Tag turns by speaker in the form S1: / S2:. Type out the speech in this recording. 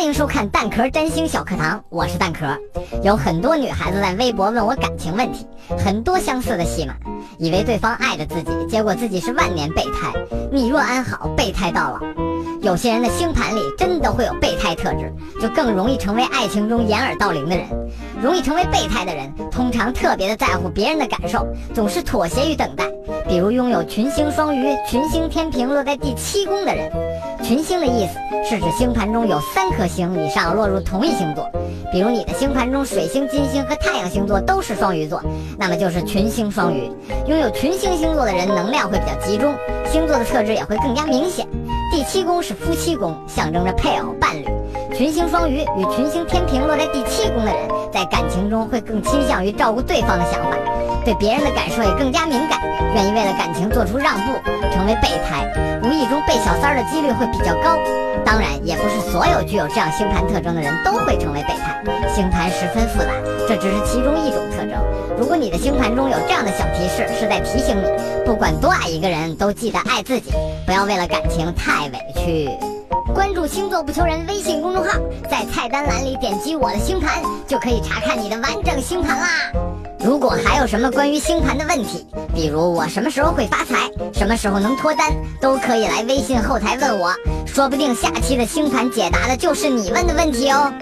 S1: 欢迎收看蛋壳占星小课堂，我是蛋壳。有很多女孩子在微博问我感情问题，很多相似的戏码，以为对方爱着自己，结果自己是万年备胎。你若安好，备胎到老。有些人的星盘里真的会有备胎特质，就更容易成为爱情中掩耳盗铃的人。容易成为备胎的人，通常特别的在乎别人的感受，总是妥协于等待。比如拥有群星双鱼、群星天平落在第七宫的人。群星的意思是指星盘中有三颗星以上落入同一星座，比如你的星盘中水星、金星和太阳星座都是双鱼座，那么就是群星双鱼。拥有群星星座的人能量会比较集中，星座的特质也会更加明显。第七宫是夫妻宫，象征着配偶、伴侣。群星双鱼与群星天平落在第七宫的人，在感情中会更倾向于照顾对方的想法，对别人的感受也更加敏感，愿意为了感情做出让步，成为备胎，无意中被小三儿的几率会比较高。当，所有具有这样星盘特征的人都会成为备胎，星盘十分复杂，这只是其中一种特征。如果你的星盘中有这样的小提示，是在提醒你，不管多爱一个人，都记得爱自己，不要为了感情太委屈。关注星座不求人微信公众号，在菜单栏里点击我的星盘，就可以查看你的完整星盘啦。如果还有什么关于星盘的问题，比如我什么时候会发财，什么时候能脱单，都可以来微信后台问我，说不定下期的星盘解答的就是你问的问题哦。